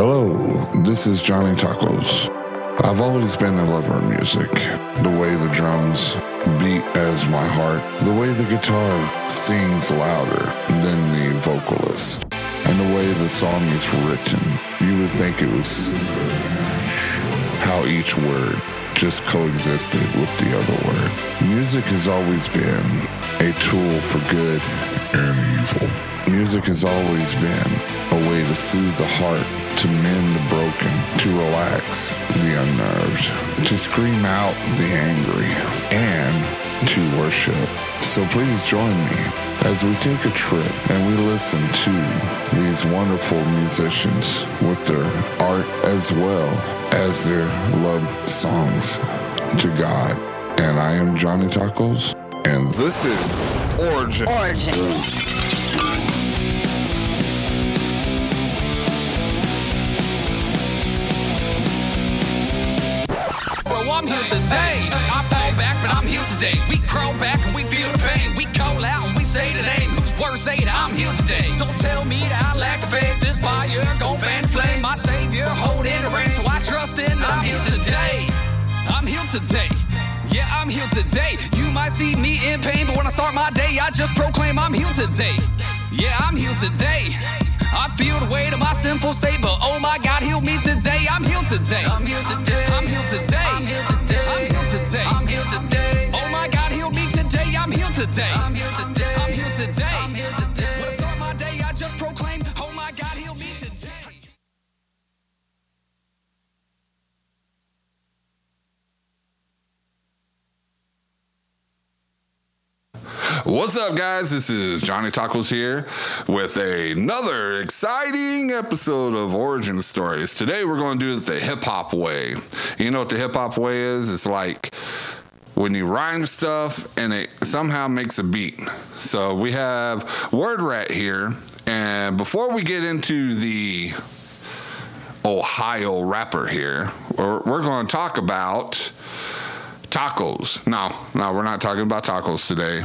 Hello, this is Johnny Tacos. I've always been a lover of music. The way the drums beat as my heart, the way the guitar sings louder than the vocalist, and the way the song is written. You would think it was how each word just coexisted with the other word. Music has always been a tool for good and evil. Music has always been a way to soothe the heart, to mend the broken, to relax the unnerved, to scream out the angry, and to worship. So please join me as we take a trip and we listen to these wonderful musicians with their art as well as their love songs to God. And I am Johnny Tacos, and this is Origin. Origin. Today. I fall back, but I'm here today. We crawl back and we feel the pain. We call out and we say the name. Whose words say I'm here today? Don't tell me that I lack the faith. This fire gon' fan flame. My savior holding the reins, so I trust in. I'm here today. I'm here today. Yeah, I'm here today. You might see me in pain, but when I start my day, I just proclaim I'm here today. Yeah, I'm here today. I feel the weight of my sinful state, but oh my God, heal me today. I'm healed today. I'm healed today. I'm healed today. I'm here today. I'm here today. I'm here today. Oh my God, heal me today. I'm here today. I'm here today. I'm here today. I'm here today. What's up, guys? This is Johnny Tacos here with another exciting episode of Origin Stories. Today, we're going to do it the hip hop way. You know what the hip hop way is? It's like when you rhyme stuff and it somehow makes a beat. So we have Word Rat here, and before we get into the Ohio rapper here, we're, we're going to talk about tacos. No, no, we're not talking about tacos today,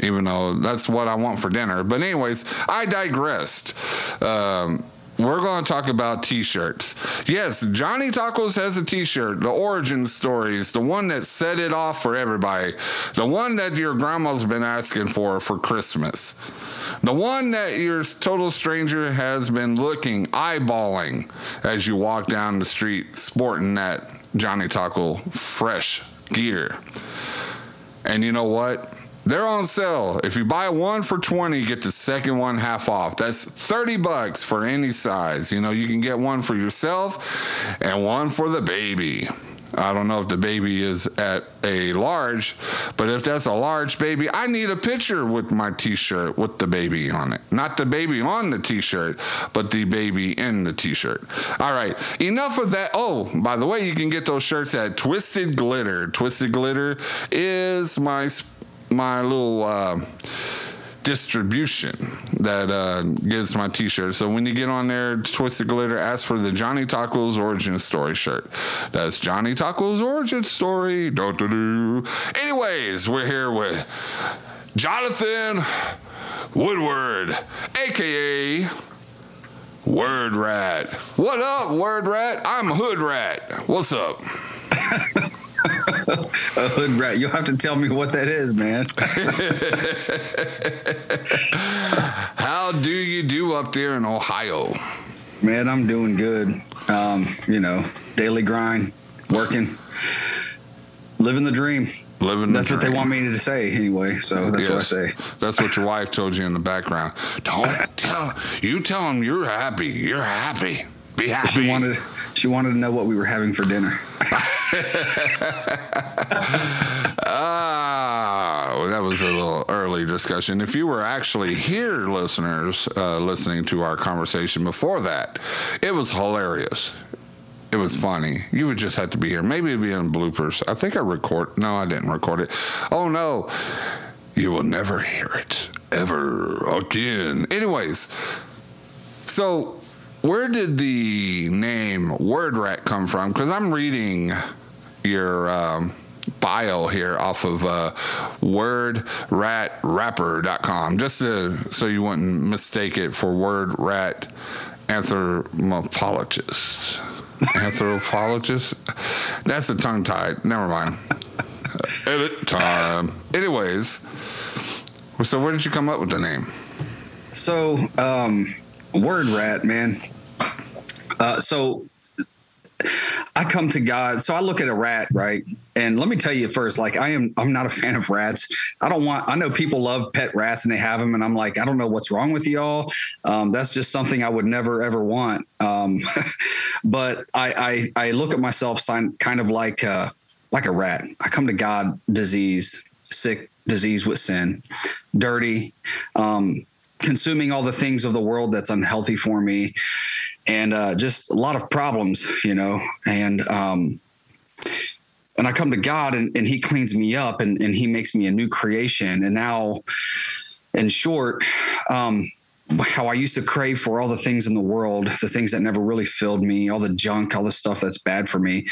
even though that's what I want for dinner. But, anyways, I digressed. Um, we're going to talk about t shirts. Yes, Johnny Tacos has a t shirt, the origin stories, the one that set it off for everybody, the one that your grandma's been asking for for Christmas. The one that your total stranger has been looking, eyeballing as you walk down the street sporting that Johnny Taco fresh gear. And you know what? They're on sale. If you buy one for 20, get the second one half off. That's 30 bucks for any size. You know, you can get one for yourself and one for the baby. I don't know if the baby is at a large, but if that's a large baby, I need a picture with my t shirt with the baby on it. Not the baby on the t shirt, but the baby in the t shirt. All right, enough of that. Oh, by the way, you can get those shirts at Twisted Glitter. Twisted Glitter is my my little. Uh, distribution that uh, gets my t-shirt. So when you get on there, Twisted Glitter, ask for the Johnny Tacos Origin Story shirt. That's Johnny Tacos Origin Story. Do-do-do. Anyways, we're here with Jonathan Woodward, aka Word Rat. What up, Word Rat? I'm Hood Rat. What's up? a hood rat. You'll have to tell me what that is, man. How do you do up there in Ohio? man, I'm doing good. Um, you know, daily grind, working, living the dream. Living the That's what they want me to say anyway. So that's what I say. That's what your wife told you in the background. Don't tell you tell them you're happy. You're happy. Be happy. She wanted she wanted to know what we were having for dinner. Ah, well, that was a little early discussion. If you were actually here, listeners, uh, listening to our conversation before that, it was hilarious. It was funny. You would just have to be here. Maybe it'd be in bloopers. I think I record. No, I didn't record it. Oh no, you will never hear it ever again. Anyways, so where did the name Word Rat come from? Because I'm reading your um, bio here off of uh, wordratrapper.com just to, so you wouldn't mistake it for Word Rat anthropologist. Anthropologist? That's a tongue tied. Never mind. Edit time. Anyways, so where did you come up with the name? So, um, word rat, man. Uh, so I come to God. So I look at a rat, right? And let me tell you first, like I am, I'm not a fan of rats. I don't want, I know people love pet rats and they have them. And I'm like, I don't know what's wrong with y'all. Um, that's just something I would never, ever want. Um, but I, I, I look at myself kind of like, uh, like a rat. I come to God disease, sick, disease with sin, dirty, um, consuming all the things of the world that's unhealthy for me and uh, just a lot of problems, you know, and um, and I come to God and, and He cleans me up and, and He makes me a new creation. And now, in short, um, how I used to crave for all the things in the world, the things that never really filled me, all the junk, all the stuff that's bad for me.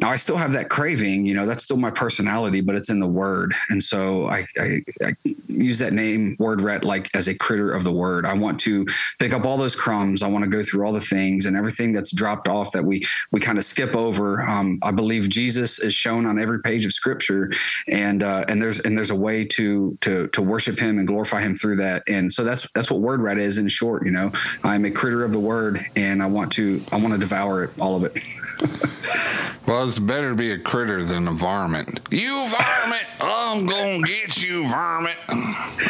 Now I still have that craving, you know, that's still my personality, but it's in the word. And so I, I, I use that name word rat like as a critter of the word. I want to pick up all those crumbs. I want to go through all the things and everything that's dropped off that we, we kind of skip over. Um, I believe Jesus is shown on every page of scripture and, uh, and there's, and there's a way to, to, to worship him and glorify him through that. And so that's, that's what word rat is in short. You know, I'm a critter of the word, and I want to I want to devour it, all of it. well, it's better to be a critter than a varmint. You varmint, I'm gonna get you varmint.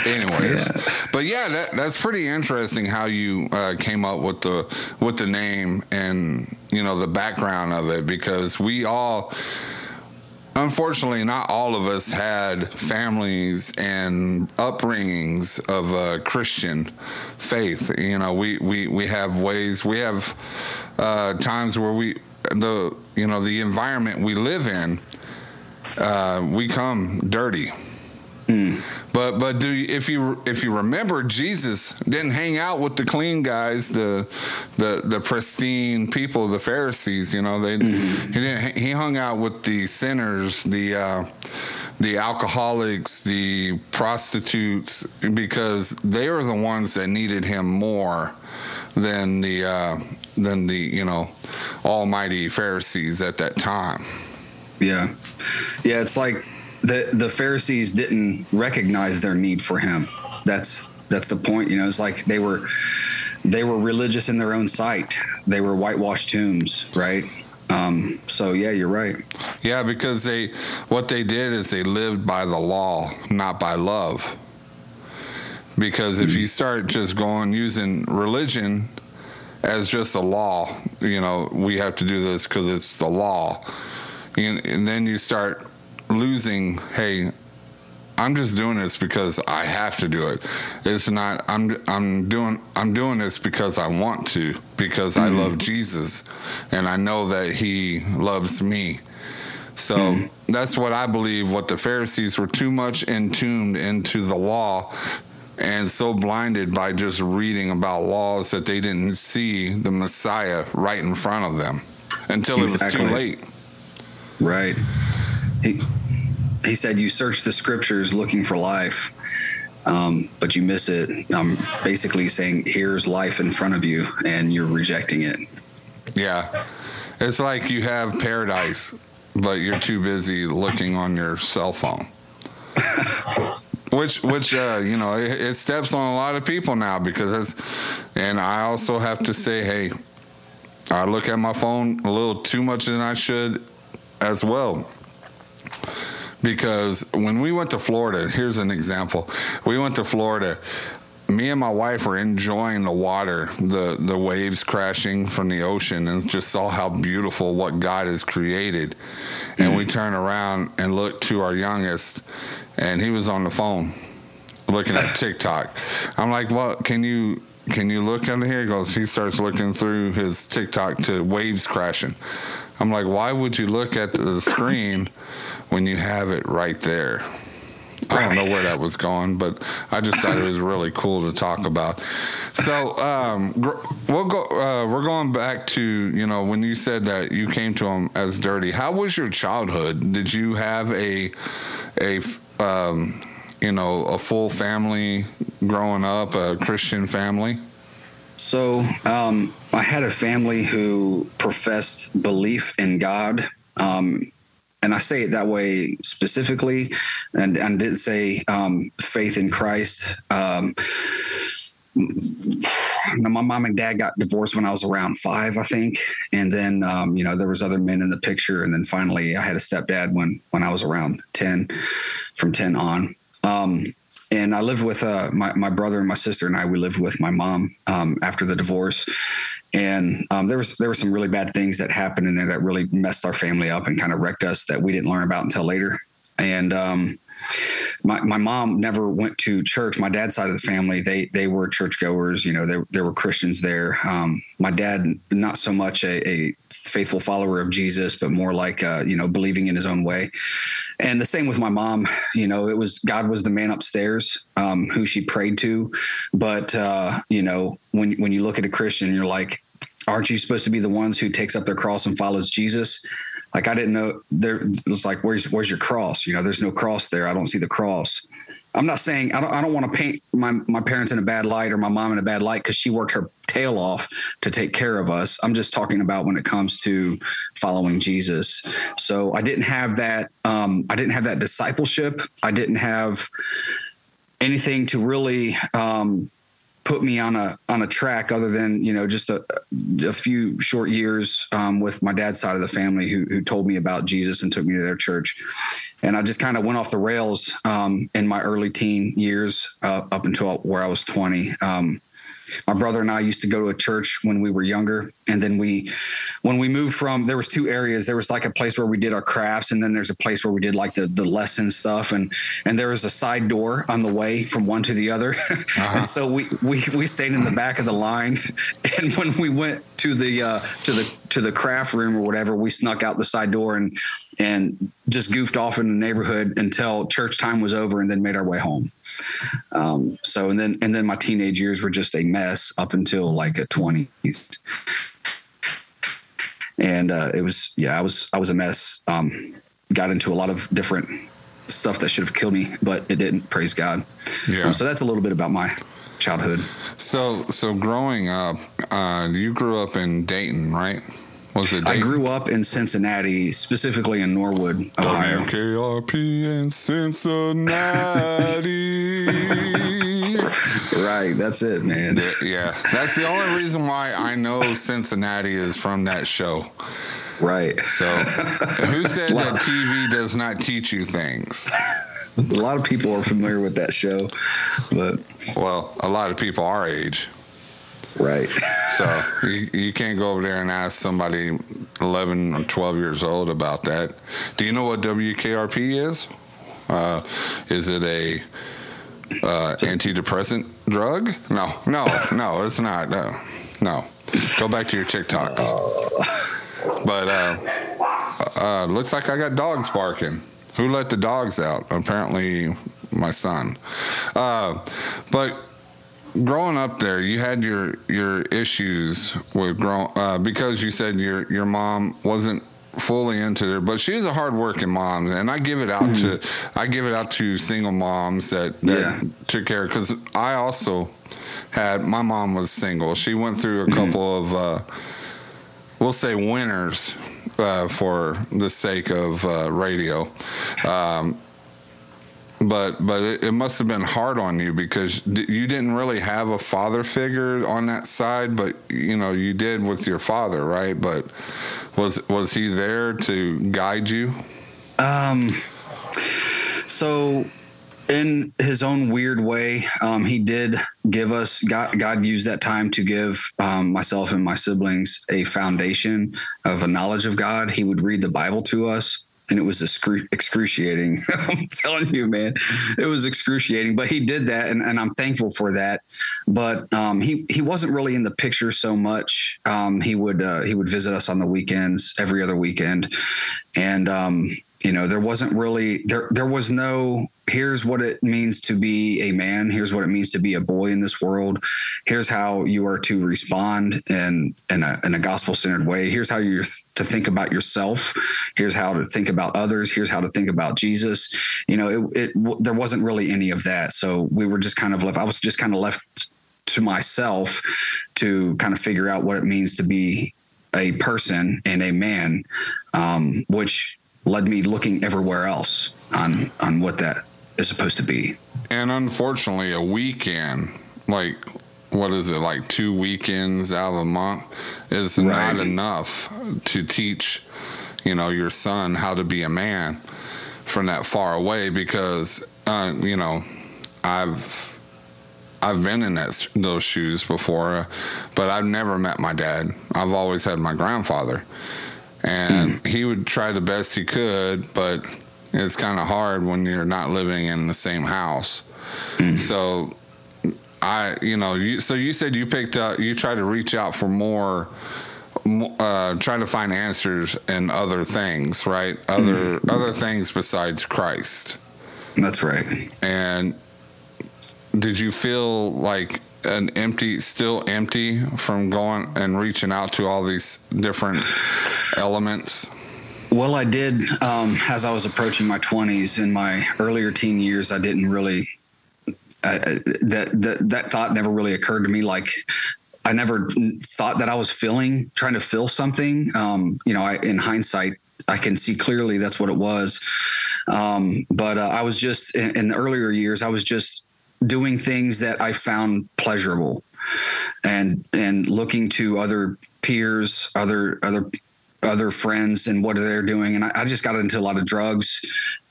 Anyways, yeah. but yeah, that, that's pretty interesting how you uh, came up with the with the name and you know the background of it because we all unfortunately, not all of us had families and upbringings of a Christian faith. You know, we we we have ways, we have uh, times where we the you know the environment we live in, uh, we come dirty Mm. But but do you, if you if you remember Jesus didn't hang out with the clean guys, the the the pristine people, the Pharisees. You know they mm-hmm. he didn't he hung out with the sinners, the uh, the alcoholics, the prostitutes, because they were the ones that needed him more than the uh, than the you know almighty Pharisees at that time. Yeah, yeah. It's like the the Pharisees didn't recognize their need for him. That's that's the point. You know, it's like they were they were religious in their own sight. They were whitewashed tombs, right? Um, so yeah, you're right. Yeah, because they what they did is they lived by the law, not by love. Because if you start just going using religion as just a law, you know, we have to do this because it's the law, and then you start losing, hey, I'm just doing this because I have to do it. It's not I'm I'm doing I'm doing this because I want to because mm-hmm. I love Jesus and I know that he loves me. So mm-hmm. that's what I believe what the Pharisees were too much entombed into the law and so blinded by just reading about laws that they didn't see the Messiah right in front of them until exactly. it was too late. Right. He, he said you search the scriptures looking for life um, but you miss it. I'm basically saying here's life in front of you and you're rejecting it. Yeah. It's like you have paradise but you're too busy looking on your cell phone. Which which uh, you know it, it, steps on a lot of people now because and i also have to say hey i look at my phone a little too much than i should as well because when we went to Florida, here's an example. We went to Florida. Me and my wife were enjoying the water, the the waves crashing from the ocean, and just saw how beautiful what God has created. And we mm. turn around and look to our youngest, and he was on the phone looking at TikTok. I'm like, "Well, can you can you look under here?" He goes. He starts looking through his TikTok to waves crashing. I'm like, "Why would you look at the screen?" when you have it right there. I don't know where that was going, but I just thought it was really cool to talk about. So um, we'll go. Uh, we're going back to you know when you said that you came to him as dirty. How was your childhood? Did you have a a um, you know a full family growing up, a Christian family? So um, I had a family who professed belief in God. Um, and I say it that way specifically, and, and didn't say um, faith in Christ. Um, my mom and dad got divorced when I was around five, I think, and then um, you know there was other men in the picture, and then finally I had a stepdad when when I was around ten, from ten on. Um, and I lived with uh, my my brother and my sister and I. We lived with my mom um, after the divorce, and um, there was there were some really bad things that happened in there that really messed our family up and kind of wrecked us that we didn't learn about until later. And um, my, my mom never went to church. My dad's side of the family, they they were churchgoers. You know, there there were Christians there. Um, my dad, not so much a, a, faithful follower of Jesus, but more like uh, you know believing in his own way. And the same with my mom. You know, it was God was the man upstairs um, who she prayed to. But uh, you know, when when you look at a Christian, you're like, aren't you supposed to be the ones who takes up their cross and follows Jesus? Like I didn't know there was like where's where's your cross? You know, there's no cross there. I don't see the cross. I'm not saying I don't I don't want to paint my my parents in a bad light or my mom in a bad light because she worked her tail off to take care of us. I'm just talking about when it comes to following Jesus. So I didn't have that um, I didn't have that discipleship. I didn't have anything to really um, put me on a on a track other than you know just a, a few short years um, with my dad's side of the family who, who told me about Jesus and took me to their church and I just kind of went off the rails um, in my early teen years uh, up until where I was 20 um, my brother and I used to go to a church when we were younger. And then we, when we moved from, there was two areas. There was like a place where we did our crafts, and then there's a place where we did like the the lesson stuff. And and there was a side door on the way from one to the other. Uh-huh. and so we we we stayed in the back of the line. And when we went to the uh, to the to the craft room or whatever, we snuck out the side door and and just goofed off in the neighborhood until church time was over and then made our way home. Um, so, and then, and then my teenage years were just a mess up until like a twenties. And, uh, it was, yeah, I was, I was a mess. Um, got into a lot of different stuff that should have killed me, but it didn't praise God. Yeah. Um, so that's a little bit about my childhood. So, so growing up, uh, you grew up in Dayton, right? Was it? Dayton? I grew up in Cincinnati, specifically in Norwood, Ohio. WKRP in Cincinnati. right, that's it, man. Yeah, that's the only reason why I know Cincinnati is from that show. Right. So, who said that TV does not teach you things? A lot of people are familiar with that show, but well, a lot of people our age. Right. so you, you can't go over there and ask somebody 11 or 12 years old about that. Do you know what WKRP is? Uh, is it a uh, antidepressant drug? No, no, no, it's not. No, no. Go back to your TikToks. But uh, uh, looks like I got dogs barking. Who let the dogs out? Apparently, my son. Uh, but growing up there, you had your your issues with growing uh, because you said your your mom wasn't fully into it, but she's a hardworking mom, and I give it out mm-hmm. to I give it out to single moms that, that yeah. took care because I also had my mom was single. She went through a mm-hmm. couple of uh, we'll say winners uh, for the sake of uh, radio. Um, but but it, it, must have been hard on you because you didn't really have a father figure on that side, but you know you did with your father, right? But was was he there to guide you? Um. So in his own weird way, um, he did give us God, God used that time to give um, myself and my siblings a foundation of a knowledge of God. He would read the Bible to us and it was excru- excruciating. I'm telling you, man, it was excruciating. But he did that, and, and I'm thankful for that. But um, he he wasn't really in the picture so much. Um, he would uh, he would visit us on the weekends, every other weekend, and um, you know there wasn't really there there was no here's what it means to be a man. Here's what it means to be a boy in this world. Here's how you are to respond in in a, in a gospel centered way. Here's how you're to think about yourself. Here's how to think about others. Here's how to think about jesus. You know it, it there wasn't really any of that. So we were just kind of left i was just kind of left to myself to kind of figure out what it means to be a person and a man, um, which led me looking everywhere else on on what that is supposed to be. And unfortunately, a weekend, like what is it, like two weekends out of a month, is Right. not enough to teach, you know, your son how to be a man from that far away. Because, uh, you know, I've I've been in that those shoes before, but I've never met my dad. I've always had my grandfather, and mm. he would try the best he could, but it's kind of hard when you're not living in the same house. Mm. So, I, you know, you so you said you picked up, you tried to reach out for more. mo- Uh, trying to find answers in other things, right? Other mm. other things besides Christ. That's right. And did you feel like an empty, still empty from going and reaching out to all these different elements? Well, I did um, as I was approaching my 20s. In my earlier teen years, I didn't really I, that that that thought never really occurred to me. Like I never thought that I was feeling trying to feel something. Um, you know, I, in hindsight, I can see clearly that's what it was. Um, but uh, I was just in, in the earlier years, I was just doing things that I found pleasurable, and and looking to other peers, other other other friends, and what are they're doing. And I, I just got into a lot of drugs,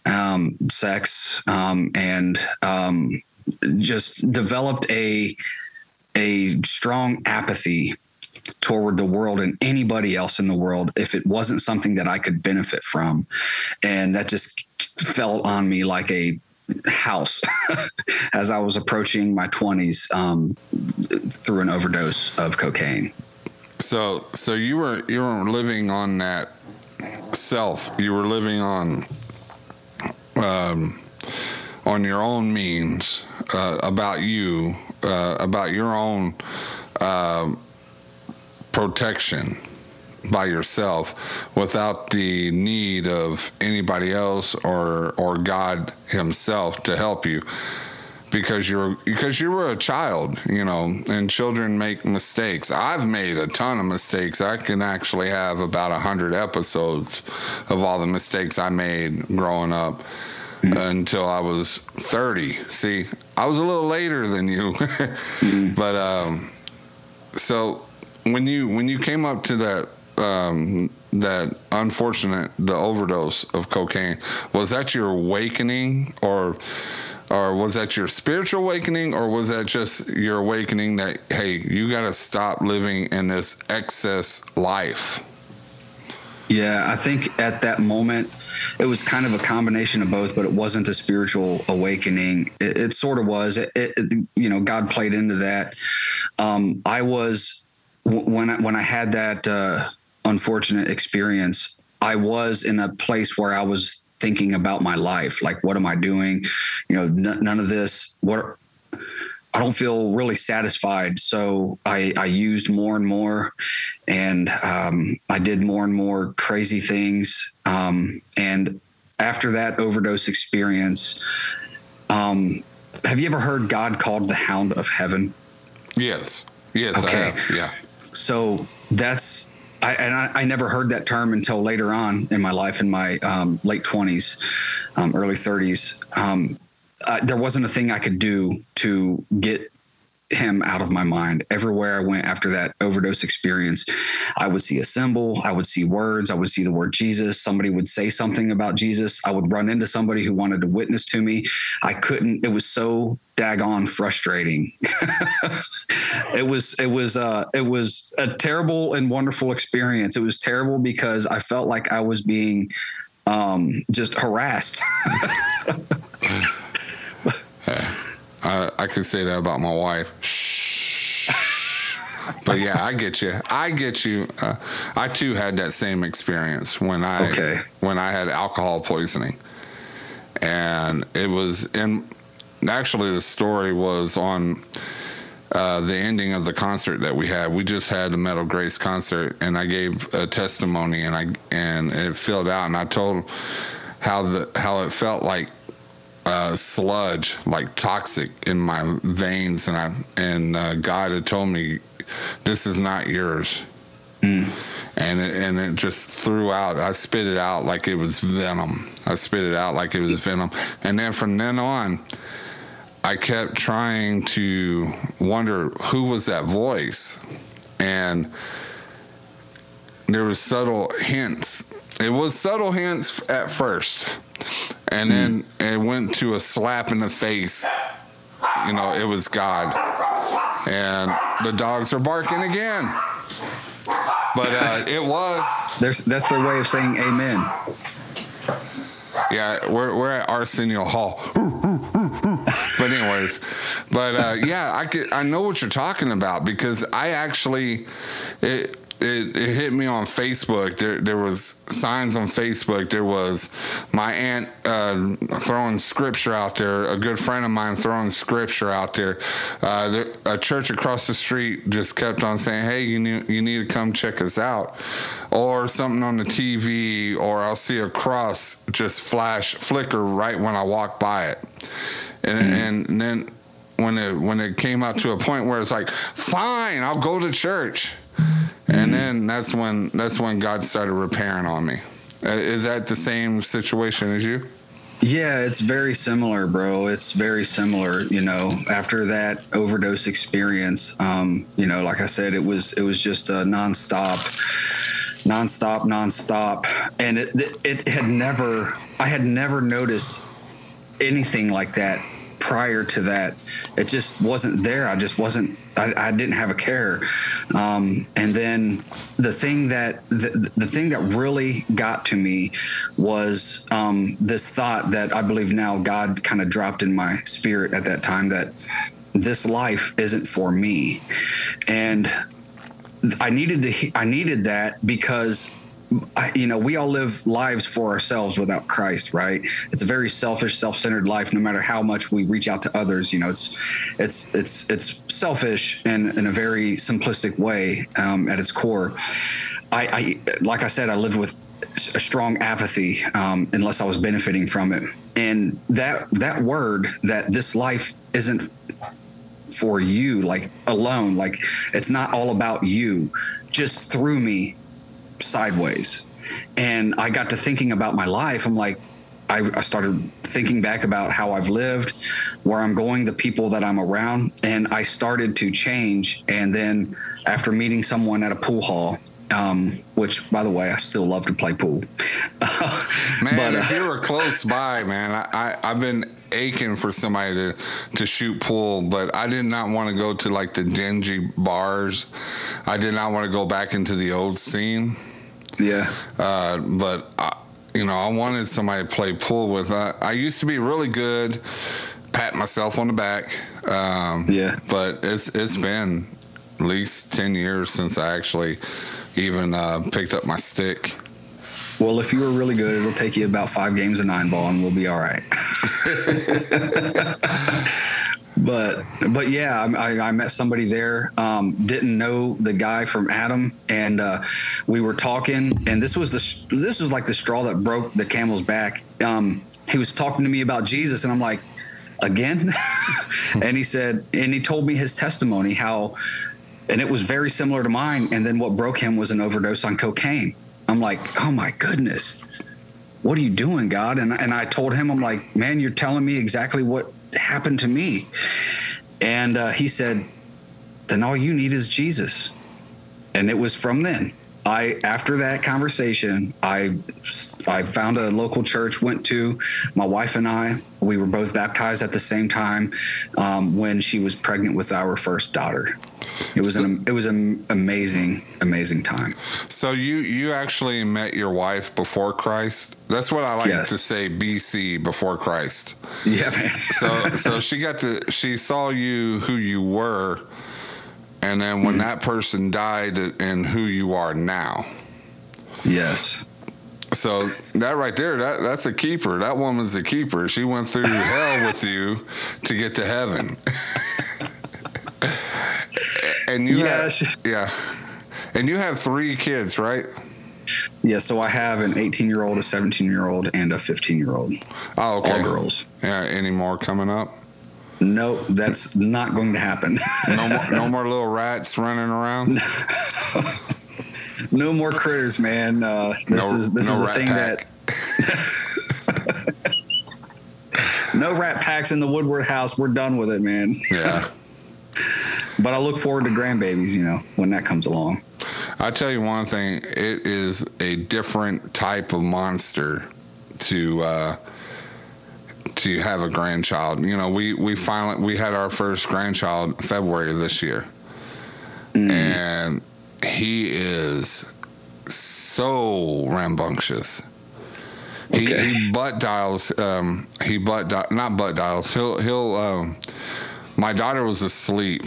um, sex, um, and um, just developed a a strong apathy toward the world and anybody else in the world if it wasn't something that I could benefit from. And that just fell on me like a house as I was approaching my 20s um, through an overdose of cocaine. So, so you were you were living on that self. You were living on um, on your own means uh, about you, uh, about your own um protection by yourself without the need of anybody else or or God himself to help you because you're because you were a child, you know, and children make mistakes. I've made a ton of mistakes. I can actually have about a hundred episodes of all the mistakes I made growing up until I was thirty. See, I was a little later than you, but um, so when you when you came up to that um, that unfortunate the overdose of cocaine was that your awakening or or was that your spiritual awakening or was that just your awakening that hey you got to stop living in this excess life Yeah, I think at that moment it was kind of a combination of both, but it wasn't a spiritual awakening. It, it sort of was. It, it, you know, God played into that. Um, I was when I, when I had that uh, unfortunate experience. I was in a place where I was thinking about my life, like what am I doing? You know, n- none of this. What I don't feel really satisfied. So I, I used more and more, and um, I did more and more crazy things. Um, and after that overdose experience, um, have you ever heard God called the Hound of Heaven? yes yes Okay. yeah So that's I, and I, I never heard that term until later on in my life, in my um, late twenties, um, early thirties. Um, uh, there wasn't a thing I could do to get him out of my mind. Everywhere I went after that overdose experience, I would see a symbol, I would see words, I would see the word Jesus. Somebody would say something about Jesus. I would run into somebody who wanted to witness to me. I couldn't. It was so daggone frustrating. it was it was uh it was a terrible and wonderful experience. It was terrible because I felt like I was being um just harassed. I, I could say that about my wife. Shh. But yeah, I get you. I get you. Uh, I too had that same experience when I Okay. when I had alcohol poisoning, and it was in. Actually, the story was on uh, the ending of the concert that we had. We just had a Metal Grace concert, and I gave a testimony, and I and it filled out, and I told how the how it felt like uh, sludge, like toxic, in my veins, and I and uh, God had told me, "This is not yours." And it, and it just threw out. I spit it out like it was venom. I spit it out like it was venom. And then from then on, I kept trying to wonder who was that voice, and there was subtle hints. It was subtle hints at first, and then it went to a slap in the face. You know, it was God, and the dogs are barking again. But uh, it was There's, that's their way of saying amen. Yeah, we're we're at Arsenio Hall. but anyways, but uh, yeah, I could I know what you're talking about because I actually it. It, it hit me on Facebook. There, there was signs on Facebook. There was my aunt uh, throwing scripture out there. A good friend of mine throwing scripture out there. Uh, there. A church across the street just kept on saying, "Hey, you need you need to come check us out," or something on the TV, or I'll see a cross just flash flicker right when I walk by it, and and then when it when it came out to a point where it's like, fine, I'll go to church, and then that's when that's when God started repairing on me. Uh, Is that the same situation as you? Yeah, it's very similar, bro. It's very similar. You know, after that overdose experience, um, you know, like I said, it was it was just a nonstop, nonstop, nonstop, and it, it had never. I had never noticed anything like that prior to that. It just wasn't there. I just wasn't. I, I didn't have a care. Um, and then the thing that the, the thing that really got to me was um, this thought that I believe now God kind of dropped in my spirit at that time that this life isn't for me, and I needed to. I needed that because you know, we all live lives for ourselves without Christ, right? It's a very selfish, self-centered life. No matter how much we reach out to others, you know, it's it's it's it's selfish in, in a very simplistic way um, at its core. I, I, like I said, I lived with a strong apathy um, unless I was benefiting from it, and that that word that this life isn't for you, like alone, like it's not all about you, just threw me sideways. And I got to thinking about my life. I'm like, I, I started thinking back about how I've lived, where I'm going, the people that I'm around, and I started to change. And then after meeting someone at a pool hall, um, which by the way, I still love to play pool. Man, But, if uh, you were close by, man, I, I I've been aching for somebody to to shoot pool, but I did not want to go to like the dingy bars. I did not want to go back into the old scene. Yeah. Uh, but I, you know, I wanted somebody to play pool with. I, I used to be really good, pat myself on the back. Um, Yeah. But it's it's been at least ten years since I actually even uh, picked up my stick. Well, if you were really good, it'll take you about five games of nine ball, and we'll be all right. but but yeah, I, I met somebody there. Um, didn't know the guy from Adam, and uh, we were talking. And this was the this was like the straw that broke the camel's back. Um, he was talking to me about Jesus, and I'm like, again. and he said, and he told me his testimony how, and it was very similar to mine. And then what broke him was an overdose on cocaine. I'm like, oh my goodness, what are you doing, God? And and I told him, I'm like, man, you're telling me exactly what happened to me. And uh, he said, then all you need is Jesus. And it was from then. I after that conversation, I I found a local church, went to my wife and I. We were both baptized at the same time um, when she was pregnant with our first daughter. It was an it was an amazing amazing time. So you you actually met your wife before Christ. That's what I like Yes. to say. BC before Christ. Yeah, man. So so she got to she saw you who you were, and then when that person died and who you are now. yes. So that right there, that that's a keeper. That woman's a keeper. She went through hell with you to get to heaven. and you Yeah, have, she- yeah, and you have three kids, right? Yeah, so I have an 18 year old, a 17 year old, and a 15 year old. Oh, okay. All girls. Yeah. Any more coming up? Nope, that's not going to happen. No more, no more little rats running around. no more critters, man. Uh, this No- is this no is a thing pack. that no rat packs in the Woodward house. We're done with it, man. Yeah. But I look forward to grandbabies, you know, when that comes along. I tell you one thing, it is a different type of monster to uh, to have a grandchild. You know, we we finally we had our first grandchild February of this year, and he is so rambunctious. He, Okay. he butt dials. Um, he butt di- not butt dials. He'll he'll. Um, my daughter was asleep,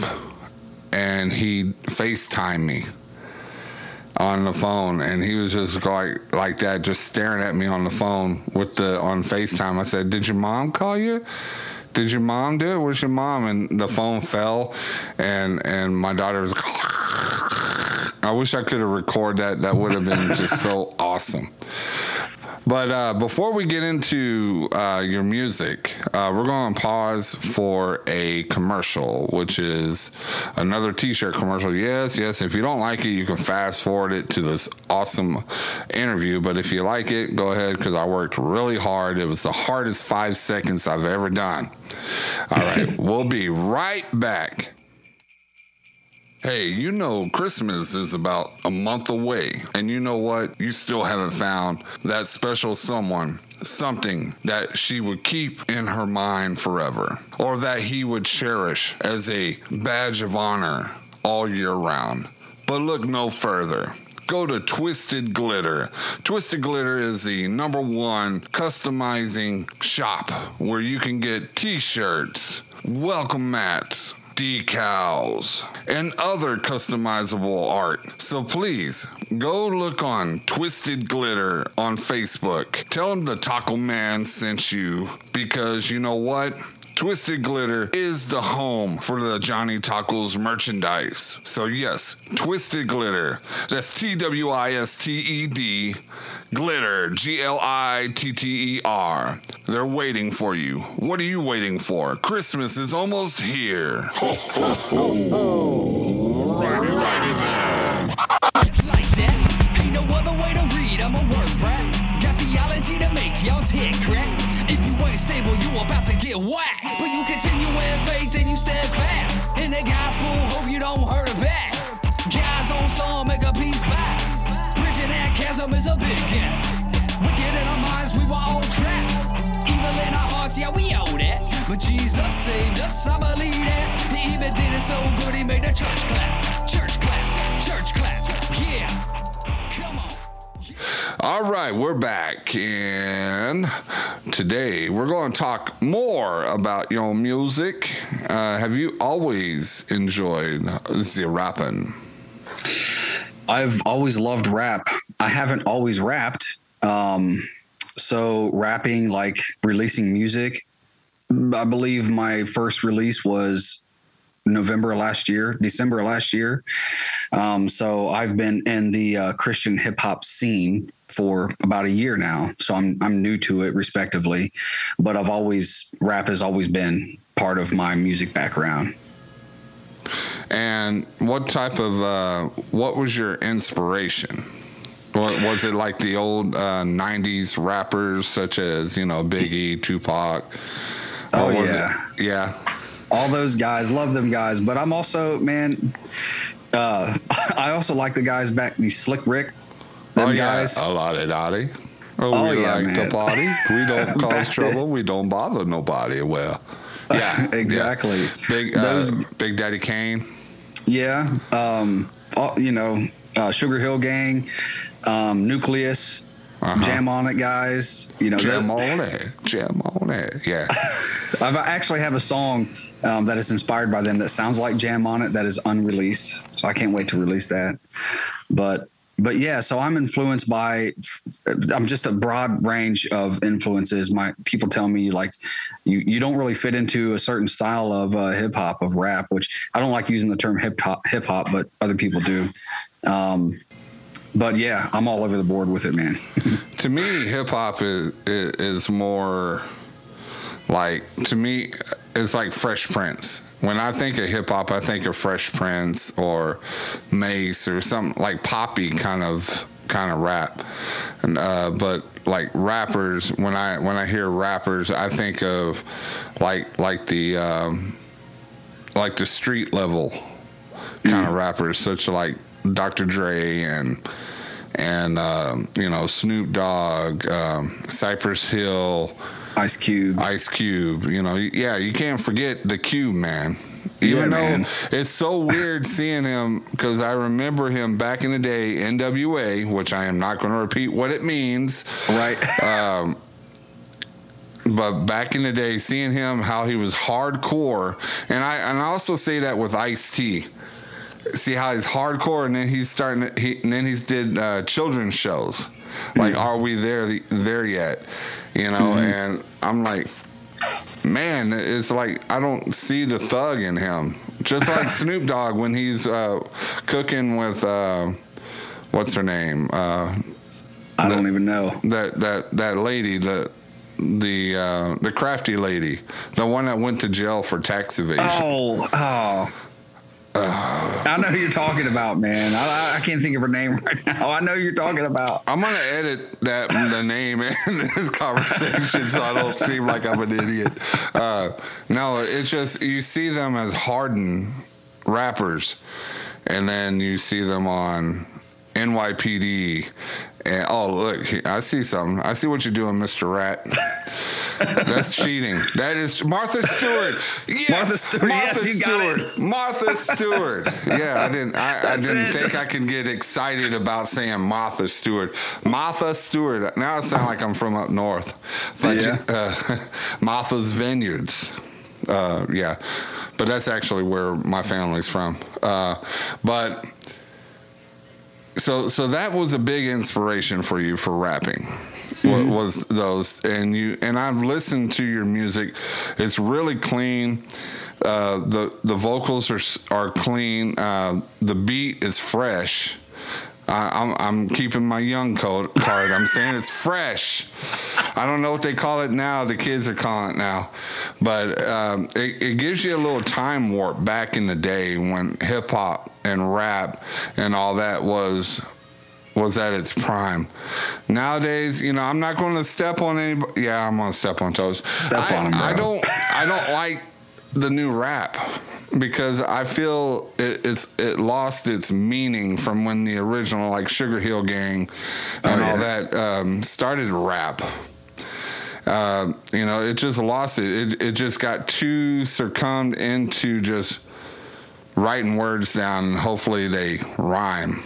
and he FaceTime me on the phone, and he was just like like that, just staring at me on the phone with the on FaceTime. I said, "Did your mom call you?" Did your mom do it? Where's your mom? And the phone fell, and and my daughter was. I wish I could have recorded that. That would have been just so awesome. But uh, before we get into uh, your music, uh, we're going to pause for a commercial, which is another T-shirt commercial. Yes, yes. If you don't like it, you can fast forward it to this awesome interview. But if you like it, go ahead because I worked really hard. It was the hardest five seconds I've ever done. All right, we'll be right back. Hey, you know Christmas is about a month away, and you know what? You still haven't found that special someone, something that she would keep in her mind forever, or that he would cherish as a badge of honor all year round. But look no further. Go to Twisted Glitter. Twisted Glitter is the number one customizing shop where you can get t shirts, welcome mats, decals, and other customizable art. So please go look on Twisted Glitter on Facebook. Tell them the Taco Man sent you because you know what? Twisted Glitter is the home for the Johnny Tacos merchandise. So, yes, Twisted Glitter. That's T W I S T E D. Glitter, G L I T T E R. They're waiting for you. What are you waiting for? Christmas is almost here. It's like that. Ain't no other way to read. I'm a word rat. Got theology to make y'all's head crack. If you ain't stable, you about to get whacked. But you continue in faith and you stand fast. In the gospel, hope you don't hurt it back. Is a big gap. Wicked in our minds, we were all trapped. Evil in our hearts, yeah, we owe that. But Jesus saved us, I believe that. He even did it so good, he made the church clap. Church clap, church clap, yeah. All right, we're back, and today we're going to talk more about your music. Uh, have you always enjoyed the rapping? I've always loved rap. I haven't always rapped. Um, so rapping, like releasing music, I believe my first release was November last year, December last year. Um, so I've been in the uh, Christian hip hop scene for about a year now. So I'm I'm new to it, respectively. But I've always rap has always been part of my music background. And what type of uh, what was your inspiration? Was it like the old uh, '90s rappers such as you know Biggie, Tupac? Oh, yeah. it, yeah. all those guys love them guys but i'm also man uh i also like the guys back the slick rick them oh yeah, guys a lot of dotty. Oh, Oh, we yeah, like man. to party. We don't cause trouble. We don't bother nobody. Well, yeah, exactly yeah. Big, uh, Those- Big Daddy Kane. yeah um all, you know uh Sugarhill Gang um Newcleus Uh-huh. jam on it guys you know Jam on it. Jam on it. Yeah. I've I actually have a song um, that is inspired by them that sounds like Jam on it that is unreleased. So I can't wait to release that. But but yeah, so I'm influenced by I'm just a broad range of influences. My people tell me like you you don't really fit into a certain style of uh, hip hop of rap, which I don't like using the term hip hop hip hop, but other people do. Um, but yeah, I'm all over the board with it, man. to me, hip hop is, is more like to me it's like Fresh Prince. When I think of hip hop, I think of Fresh Prince or Mase or something like poppy kind of kind of rap. And, uh, but like rappers, when I when I hear rappers, I think of like like the um, like the street level kind of rappers, such like Dr. Dre and and um, you know Snoop Dogg, um, Cypress Hill, Ice Cube, Ice Cube. You know, yeah, you can't forget the Cube man. Even Yeah, though man. it's so weird seeing him, because I remember him back in the day, NWA, which I am not going to repeat what it means. right? Um, but back in the day, seeing him how he was hardcore, and I and I also say that with Ice T. See how he's hardcore, and then he's starting. To, he and then he's did uh, children's shows. Like, are we there there yet? You know, and I'm like, man, it's like I don't see the thug in him. Just like Snoop Dogg when he's uh, cooking with uh, what's her name? Uh, I don't even know. that that that lady the the uh, the crafty lady the one that went to jail for tax evasion Oh, oh. I know who you're talking about, man. I, I- can't think of her name right now. I know who you're talking about. i'm gonna edit that the name in this conversation so i don't seem like i'm an idiot uh, no it's just you see them as hardened rappers and then you see them on nypd and oh look i see something i see what you're doing mr rat That's cheating. That is Martha Stewart. Yes, Martha Stewart, yes, you got Stewart. Martha Stewart. Yeah, I didn't. I, I didn't it. think I could get excited about saying Martha Stewart. Martha Stewart. Now I sound like I'm from up north. But Yeah. uh, Martha's Vineyards. Uh, yeah, but that's actually where my family's from. Uh, but so so that was a big inspiration for you for rapping wa- was those and you and i've listened to your music. It's really clean. Uh, the the vocals are are clean. Uh, the beat is fresh I, I'm, I'm keeping my young code card. I'm saying it's fresh. I don't know what they call it now. The kids are calling it now, but um, it, it gives you a little time warp back in the day when hip hop and rap and all that was was at its prime. Nowadays, you know, I'm not going to step on any. Yeah, I'm going to step on toes. Step I, on 'em, bro. I don't. I don't like the new rap because I feel it, it's it lost its meaning from when the original like Sugarhill Gang and Oh, all that um, started rap. Uh, you know, it just lost it. It it just got too succumbed into just writing words down. and Hopefully, they rhyme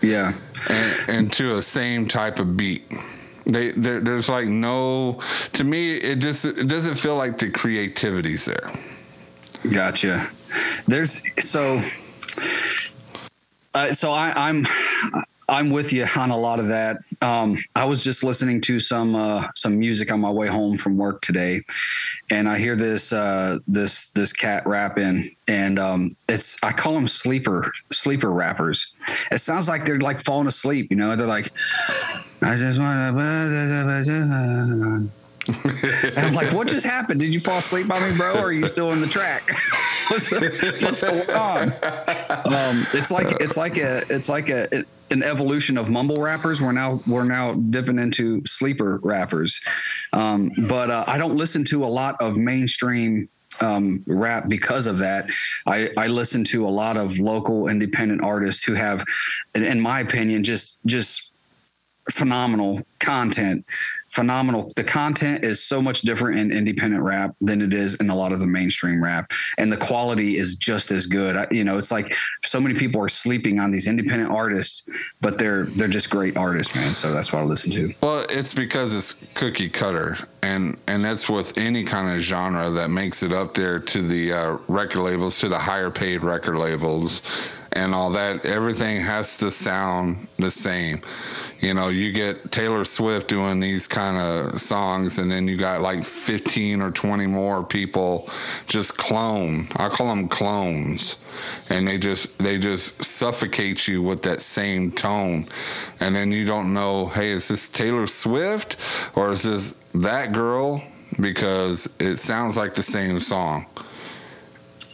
Yeah. and, and to a same type of beat. They there, there's like no to me it just it doesn't feel like the creativity's there. Gotcha. There's so. Uh, so I, I'm I'm with you on a lot of that. Um, I was just listening to some uh, some music on my way home from work today, and I hear this uh, this this cat rapping, and um, it's I call them sleeper sleeper rappers. It sounds like they're like falling asleep. You know, they're like, I just want to. And I'm like, what just happened? Did you fall asleep on me, bro? Or are you still in the track? what's, what's going on? Um, it's like it's like a it's like a an evolution of mumble rappers. We're now we're now dipping into sleeper rappers. Um, but uh, I don't listen to a lot of mainstream um, rap because of that. I, I listen to a lot of local independent artists who have, in, in my opinion, just just phenomenal content phenomenal. The content is so much different in independent rap than it is in a lot of the mainstream rap and the quality is just as good. I, you know it's like so many people are sleeping on these independent artists but they're they're just great artists man. So that's what i listen to. Well, it's because it's cookie cutter, and and that's with any kind of genre that makes it up there to the uh, record labels, to the higher paid record labels, and all that. Everything has to sound the same. You know, you get Taylor Swift doing these kind of songs, and then you got like fifteen or twenty more people just clone. I call them clones, and they just they just suffocate you with that same tone, and then you don't know, hey, is this Taylor Swift or is this that girl? Because it sounds like the same song.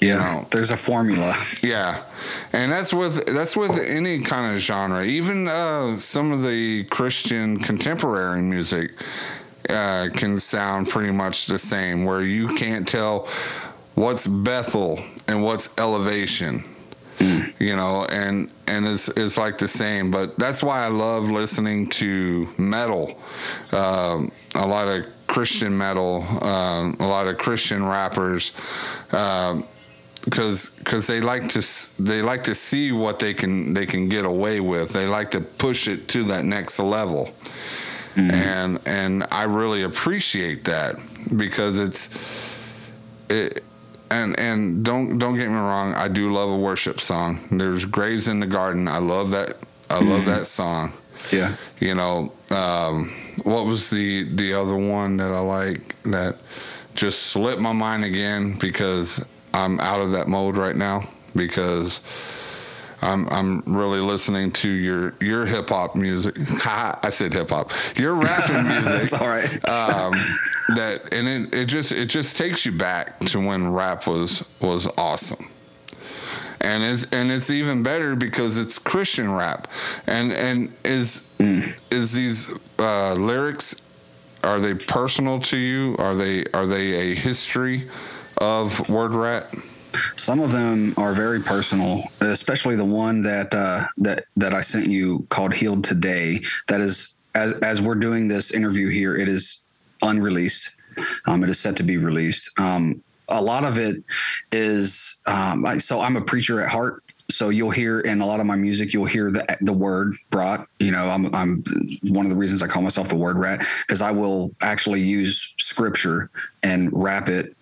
Yeah, know. there's a formula. Yeah, and that's with that's with any kind of genre. Even uh, some of the Christian contemporary music uh, can sound pretty much the same, where you can't tell what's Bethel and what's elevation. You know, and and it's it's like the same. But that's why I love listening to metal. Um, a lot of Christian metal, um, a lot of Christian rappers. Um, because because they like to they like to see what they can they can get away with. They like to push it to that next level, and and I really appreciate that because it's it. And and don't don't get me wrong, I do love a worship song. There's Graves in the Garden. I love that. I love that song. Yeah. You know, um, what was the the other one that I like that just slipped my mind again because I'm out of that mode right now because I'm I'm really listening to your your hip hop music. I said hip hop. Your rapping music. It's all right. um, that and it, it just it just takes you back to when rap was was awesome and it's and it's even better because it's Christian rap, and and is is these uh, lyrics are they personal to you? Are they are they a history of word rat? Some of them are very personal, especially the one that uh, that that I sent you called "Healed Today." That is, as as we're doing this interview here, it is unreleased. Um, it is set to be released. Um, a lot of it is um, so. I'm a preacher at heart, so you'll hear in a lot of my music, you'll hear the the word brought. You know, I'm I'm one of the reasons I call myself the word rat because I will actually use scripture and wrap it,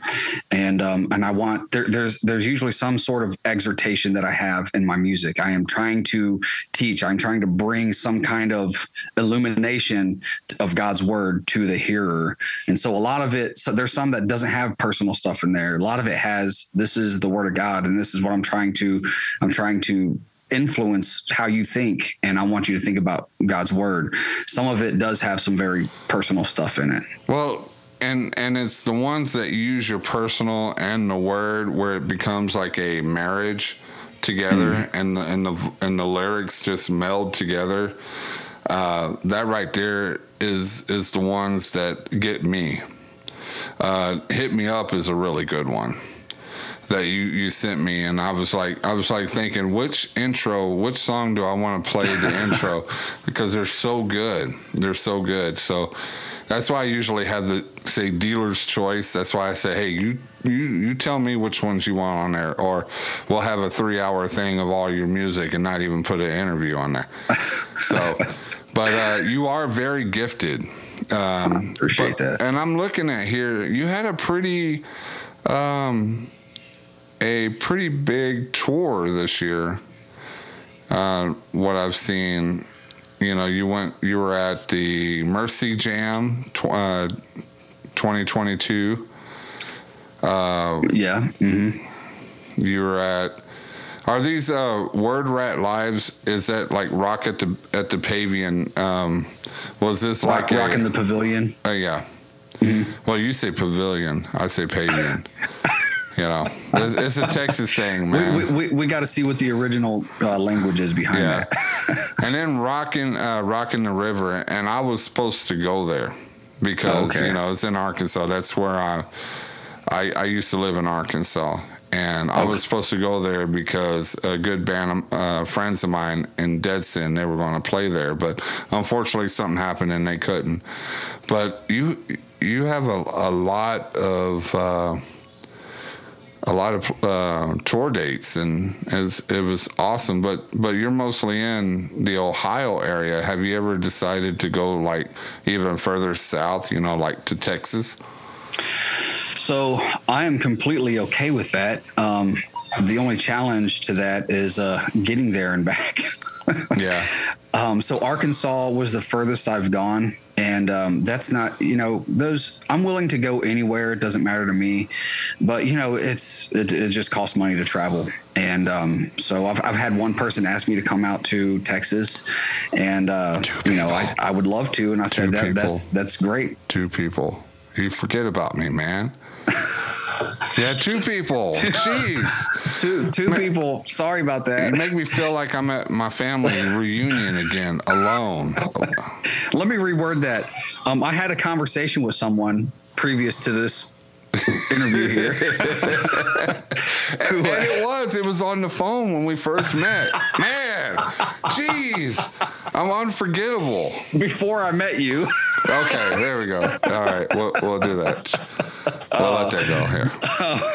and um, and I want there, there's there's usually some sort of exhortation that I have in my music. I am trying to teach. I'm trying to bring some kind of illumination of God's word to the hearer, and so a lot of it. So there's some that doesn't have personal stuff in there. A lot of it has this is the word of God, and this is what I'm trying to I'm trying to influence how you think and I want you to think about God's word. Some of it does have some very personal stuff in it. Well, and and it's the ones that use your personal and the word where it becomes like a marriage together, and the, and the and the lyrics just meld together. Uh, that right there is is the ones that get me. Uh, Hit me up is a really good one that you you sent me and I was like I was like thinking which intro which song do I want to play the intro? Because they're so good. They're so good. So that's why I usually have the say dealer's choice. That's why I say hey you you you tell me which ones you want on there or we'll have a 3 hour thing of all your music and not even put an interview on there. So but uh, you are very gifted. Um, Appreciate but- that. and I'm looking at here you had a pretty um, a pretty big tour this year. Uh, what I've seen, you know, you went, you were at the Mercy Jam tw- uh, 2022. Uh, Yeah. hmm you were at. Are these uh, Word Rat lives? Is that like Rock at the at the Pavian? Um, was this Rock, like a- rock in the pavilion. Oh yeah. Well, you say pavilion. I say pavian. you know, it's, it's a Texas thing, man. We, we, we, got to see what the original uh, language is behind yeah. that. and then rocking, uh, Rock in the River, and I was supposed to go there because Okay. you know it's in Arkansas. That's where I, I, I used to live in Arkansas. And I was supposed to go there because a good band of uh, friends of mine in Deadson, they were going to play there, but unfortunately something happened and they couldn't. But you you have a, a lot of uh, a lot of uh, tour dates, and it was awesome. But but you're mostly in the Ohio area. Have you ever decided to go like even further south? You know, like to Texas? So I am completely okay with that. Um, the only challenge to that is uh, getting there and back. Yeah. Um, so Arkansas was the furthest I've gone, and um, that's not you know those. I'm willing to go anywhere. It doesn't matter to me, but you know it's it, it just costs money to travel, and um, so I've, I've had one person ask me to come out to Texas, and uh, you know I, I would love to, and I said that that's that's great. Two people. You forget about me, man. yeah, two people. Jeez. Two two people. Sorry about You that. make me feel like I'm at my family reunion again, alone. Let me reword that. Um, I had a conversation with someone previous to this interview here. And uh, it was. It was on the phone when we first met. Man, jeez. I'm unforgettable. before I met you. Okay, there we go. All right, we'll, we'll do that. We'll let that go here.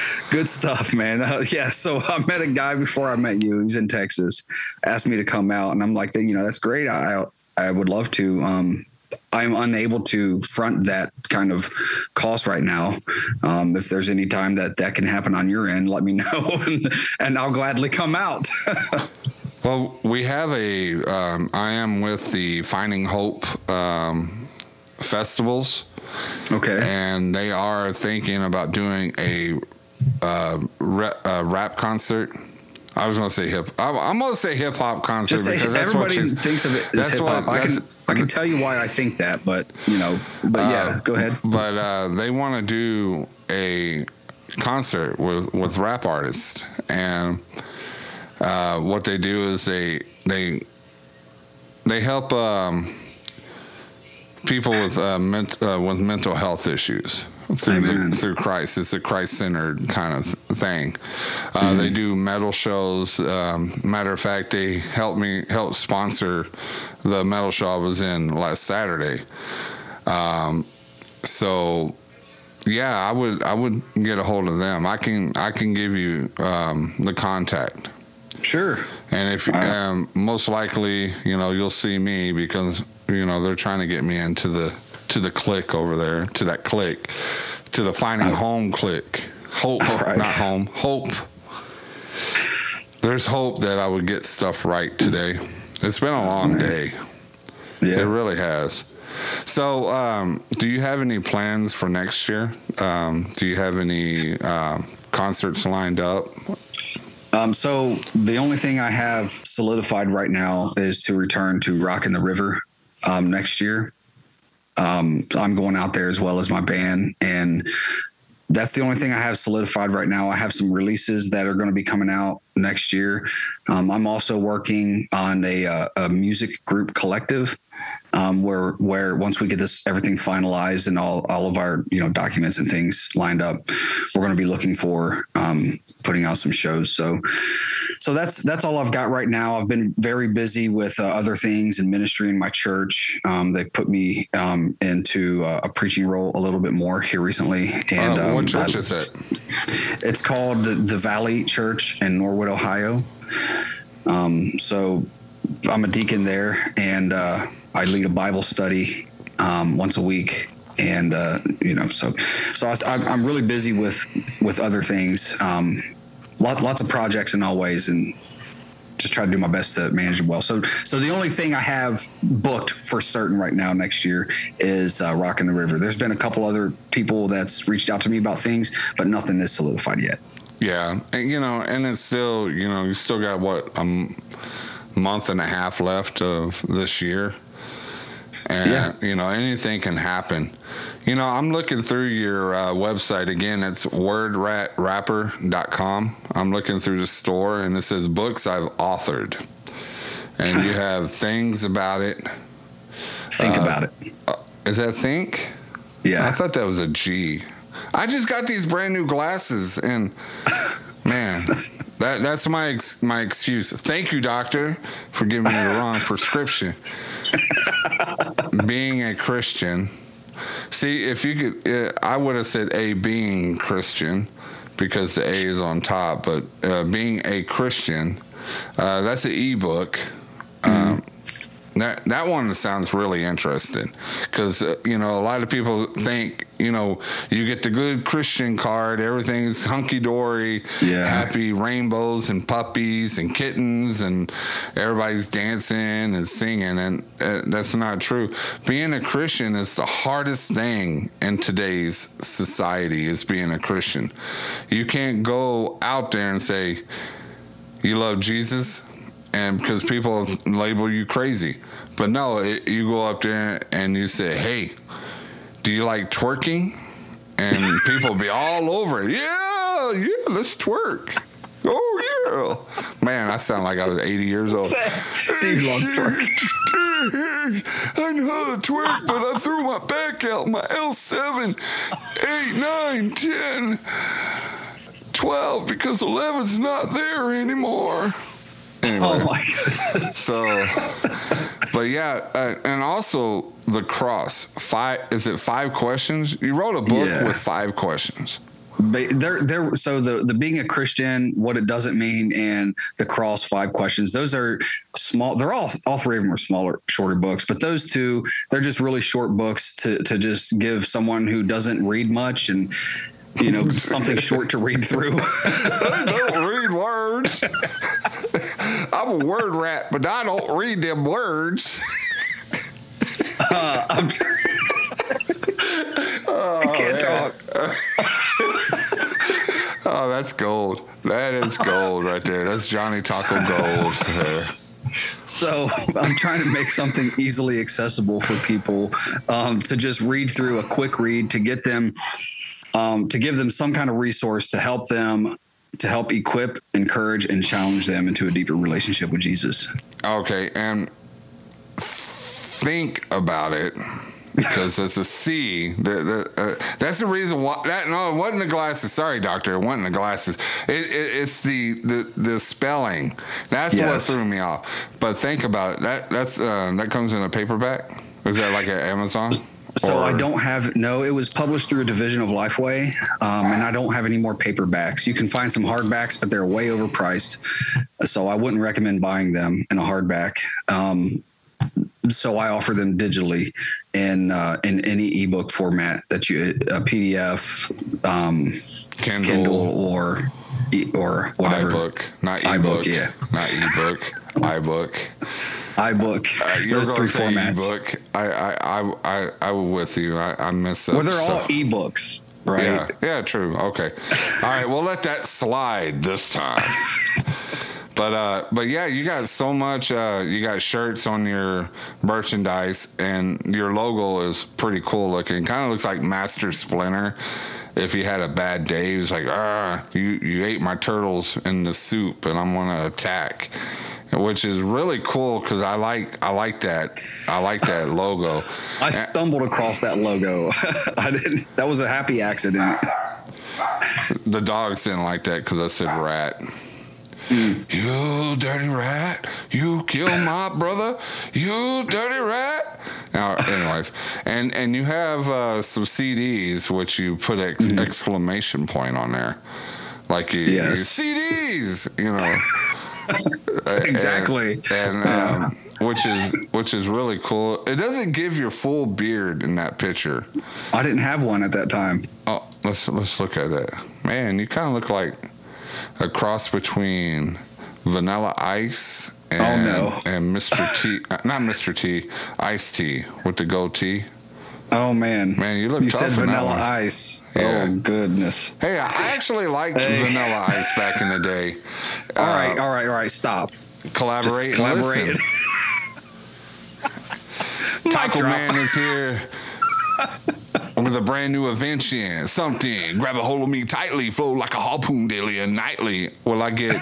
Good stuff, man. Uh, yeah, so I met a guy before I met you. He's in Texas. Asked me to come out, and I'm like, you know, that's great. I I would love to. Um, I'm unable to front that kind of cost right now. Um, if there's any time that that can happen on your end, let me know, and, and I'll gladly come out. Well, we have a. Um, I am with the Finding Hope um, festivals, okay. and they are thinking about doing a, uh, ra- a rap concert. I was going to say hip. I'm, to say hip hop concert Just because that's what everybody you- thinks of it as that's hip what- hop. I can I can tell you why I think that, but you know, but yeah, Uh, go ahead. But uh, they want to do a concert with with rap artists, and uh, what they do is they they they help um, people with uh, ment- uh, with mental health issues. Through, the, through Christ, it's a Christ-centered kind of thing. Uh, They do metal shows. Um, matter of fact, they helped me help sponsor the metal show I was in last Saturday. Um, so yeah, I would I would get a hold of them. I can I can give you um, the contact, Sure. And if um, most likely you know you'll see me because you know they're trying to get me into the to the click over there to that click to the finding home click hope right. not home hope. There's hope that I would get stuff right today. It's been a long day. Yeah. It really has. So, um, do you have any plans for next year? Um, do you have any um, concerts lined up? Um, so the only thing I have solidified right now is to return to Rock in the River um, next year. Um, I'm going out there as well as my band, and that's the only thing I have solidified right now. I have some releases that are going to be coming out next year. Um, I'm also working on a, uh, a music group collective um, where where once we get this everything finalized and all all of our you know documents and things lined up, we're going to be looking for um, putting out some shows. So so that's that's all I've got right now. I've been very busy with uh, other things and ministry in my church. Um, they've put me um, into uh, a preaching role a little bit more here recently. And uh, um, what church I- is it? it's called the, the Valley Church in Norwood, Ohio. Um, so I'm a deacon there, and uh, I lead a Bible study um, once a week. And uh, you know, so so I, I'm I'm really busy with with other things, um, lot, lots of projects in all ways, and just try to do my best to manage them well. So so the only thing I have booked for certain right now next year is uh, Rock in the River. There's been a couple other people that's reached out to me about things, but nothing is solidified yet. Yeah, and you know, and it's still you know you still got what a m- month and a half left of this year, and Yeah. you know anything can happen. You know, I'm looking through your uh, website again. It's wordratrapper.com. I'm looking through the store, and it says books I've authored, and you have things about it. Think Uh, about it. Is that think? Yeah, I thought that was a G. I just got these brand new glasses, and man, that that's my ex, my excuse. Thank you, doctor, for giving me the wrong prescription. being a Christian, see if you could, uh, I would have said a being Christian because the A is on top, but uh, being a Christian, uh, that's an ebook. Um, That that one sounds really interesting because uh, you know a lot of people think you know you get the good Christian card, everything's hunky dory, Yeah. happy rainbows and puppies and kittens, and everybody's dancing and singing, and uh, that's not true. Being a Christian is the hardest thing in today's society. Is being a Christian. You can't go out there and say you love Jesus, and because people label you crazy. But no, it, you go up there and you say, "Hey, do you like twerking?" And people be all over it. Yeah, yeah, let's twerk. Oh yeah, man, I sound like I was 80 years old. Do you twerk? I know how to twerk, but I threw my back out. My L7, 8, 9, 10, 12, because 11's not there anymore. Anyway. Oh my goodness. So, but yeah, uh, and also the cross. Five is it five questions? You wrote a book Yeah. with five questions. But there, there. So the the being a Christian, what it doesn't mean, and the cross five questions. Those are small. They're all all three of them are smaller, shorter books. But those two, they're just really short books to to just give someone who doesn't read much and you know something short to read through. I don't read words. I'm a word rat, but I don't read them words. Uh, I'm. I can't talk. Oh, that's gold. That is gold right there. That's Johnny Taco Gold there. So I'm trying to make something easily accessible for people um, to just read through a quick read to get them um, to give them some kind of resource to help them to help equip, encourage, and challenge them into a deeper relationship with Jesus. Okay, and think about it because it's a C. Uh, that's the reason why. That no, it wasn't the glasses. Sorry, doctor, it wasn't the glasses. It, it, it's the, the the spelling. That's what threw me off. But think about it. That that's uh, that comes in a paperback. Is that like at Amazon? So I don't have no. It was published through a division of Lifeway, um, and I don't have any more paperbacks. You can find some hardbacks, but they're way overpriced. So I wouldn't recommend buying them in a hardback. Um, so I offer them digitally in uh, in any ebook format that you a PDF, um, Kindle, Kindle, or or whatever iBook, not iBook, ebook, yeah. not ebook, iBook. iBook. Uh, you're those gonna three formats. ebook. I I I I I'm with you. I I missed up. Well, they're all stuff. ebooks, right? Yeah, yeah, true. Okay. All right, we'll let that slide this time. But uh but yeah, you got so much uh you got shirts on your merchandise and your logo is pretty cool looking. Kind of looks like Master Splinter. If he had a bad day, he's like, "Ah, you you ate my turtles in the soup and I'm going to attack." Which is really cool cuz I like I like that. I like that logo. I stumbled across that logo. I didn't. That was a happy accident. The dogs didn't like that because I said rat. You dirty rat! You killed my brother! You dirty rat! Now, anyways, and and you have uh, some CDs which you put ex- exclamation point on there, like you, Yes. you CDs, you know. Exactly. and, and um, which is which is really cool. It doesn't give your full beard in that picture. I didn't have one at that time. Oh, let's let's look at that. Man, you kind of look like a cross between Vanilla Ice and Oh, no. and Mr. T, not Mr. T, Ice T with the goatee. Oh man, Man, you look You tough said Vanilla. Ice. Yeah. Oh goodness. Hey, I actually liked Hey. Vanilla Ice back in the day. All Uh, right, all right, all right. Stop. collaborate, Just collaborate. listen. Taco. Man is here with a brand new invention. Something. Grab a hold of me tightly, flow like a harpoon daily and nightly. Will I get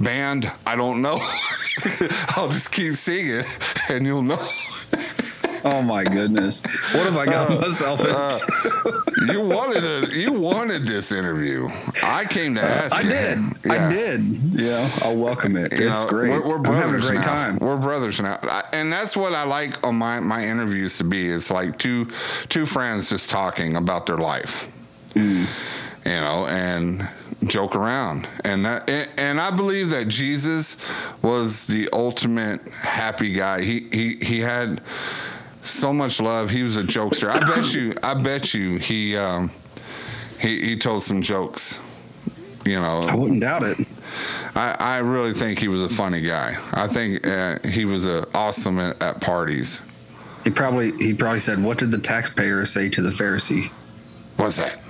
banned? I don't know. I'll just keep singing and you'll know. Oh my goodness. What have I got Uh, myself into? You wanted a, you wanted this interview. I came to ask I you. did. I did. Yeah, I'll welcome it. You it's know, great. We're, we're brothers having a great now. time. We're brothers now, I- and that's what I like on my my interviews to be. It's like two two friends just talking about their life. Mm. You know, and joke around, and that and, and I believe that Jesus was the ultimate happy guy. He he he had so much love. He was a jokester. I bet you. I bet you he um, he he told some jokes. You know, I wouldn't doubt it. I, I really think he was a funny guy. I think uh, he was uh, awesome at, at parties. He probably he probably said, "What did the taxpayer say to the Pharisee?" What's that?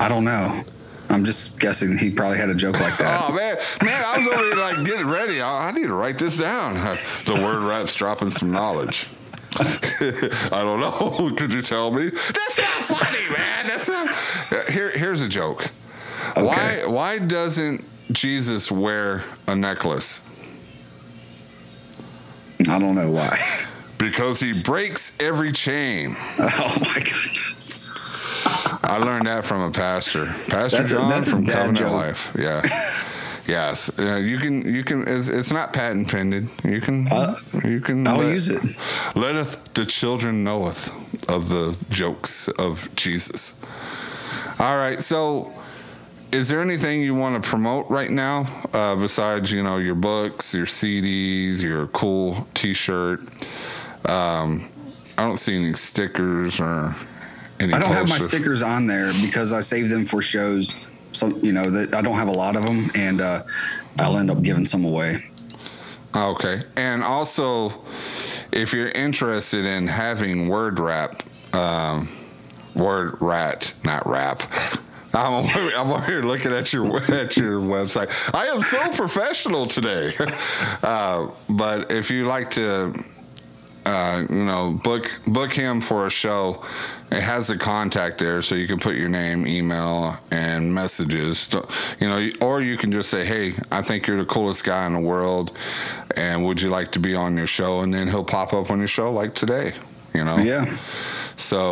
I don't know. I'm just guessing he probably had a joke like that. Oh man, man, I was here like getting ready. I, I need to write this down. The word rap's dropping some knowledge. I don't know. Could you tell me? That's not funny, man. That's not. Here, here's a joke. Why, why doesn't Jesus wear a necklace? I don't know why. Because he breaks every chain. Oh my goodness. I learned that from a pastor, Pastor That's John a from Covenant joke. Life. Yeah. Yes, uh, you can. You can. It's, it's not patent pending. You can. Uh, you can. I'll let- use it. Letteth the children knoweth of the jokes of Jesus. All right. So, is there anything you want to promote right now uh, besides you know your books, your CDs, your cool T-shirt? Um, I don't see any stickers or any. I don't have my stickers on there because I save them for shows. Some, you know, that I don't have a lot of them, and uh, I'll end up giving some away. Okay. And also, if you're interested in having word rap, um, word rat, not rap. I'm over, I'm over here looking at your at your website. I am so professional today. Uh, but if you like to, uh, you know, book book him for a show, it has a contact there, so you can put your name, email, and messages. You know, or you can just say, "Hey, I think you're the coolest guy in the world, and would you like to be on your show?" And then he'll pop up on your show like today. You know. Yeah. So,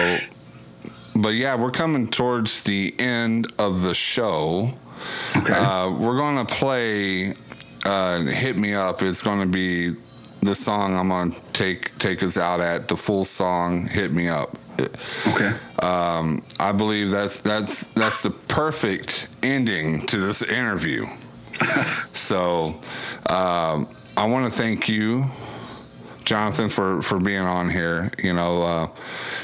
but yeah, we're coming towards the end of the show. Okay. Uh, we're going to play uh, "Hit Me Up." It's going to be the song I'm to take take us out at. The full song, "Hit Me Up." okay. Um, I believe that's that's that's the perfect ending to this interview. so, um, I want to thank you, Jonathan, for for being on here. You know, uh,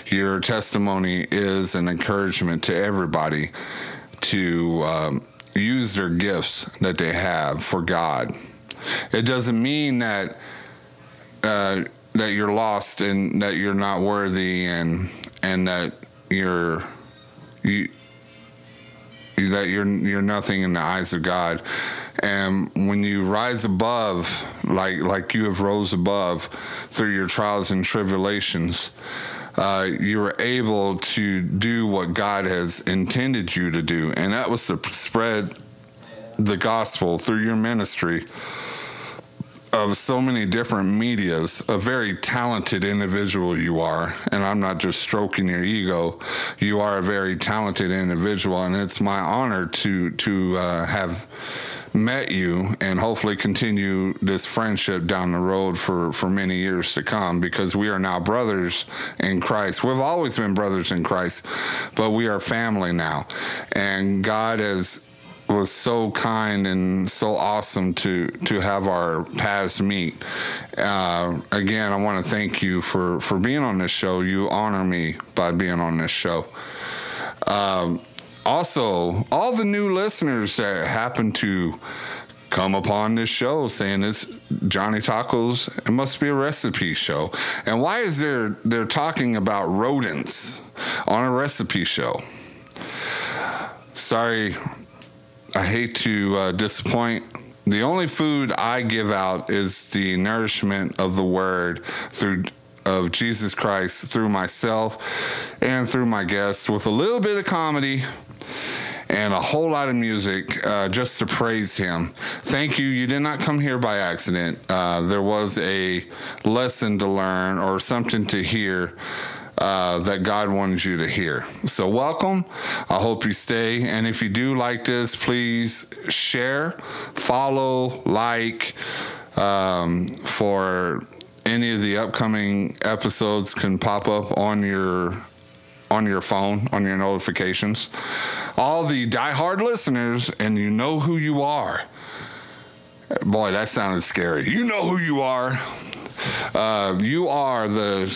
your testimony is an encouragement to everybody to um, use their gifts that they have for God. It doesn't mean that uh, that you're lost and that you're not worthy and and that you're you that you're you're nothing in the eyes of God. And when you rise above, like like you have rose above through your trials and tribulations, uh, you were able to do what God has intended you to do, and that was to spread the gospel through your ministry of so many different medias, a very talented individual you are. And I'm not just stroking your ego. You are a very talented individual, and it's my honor to to uh, have met you and hopefully continue this friendship down the road for for many years to come because we are now brothers in Christ. We've always been brothers in Christ, but we are family now. And God has was so kind and so awesome to to have our paths meet. Uh, again, I want to thank you for for being on this show. You honor me by being on this show. Um, also, all the new listeners that happen to come upon this show saying this Johnny Tacos it must be a recipe show. And why is there they're talking about rodents on a recipe show? Sorry, I hate to uh, disappoint. The only food I give out is the nourishment of the word through of Jesus Christ through myself and through my guests with a little bit of comedy and a whole lot of music uh, just to praise him. Thank you. You did not come here by accident. Uh, there was a lesson to learn or something to hear. Uh, that God wanted you to hear. So, welcome. I hope you stay. And if you do like this, please share, follow, like um, for any of the upcoming episodes can pop up on your on your phone, on your notifications. All the diehard listeners, and you know who you are. Boy, that sounded scary. You know who you are. Uh, you are the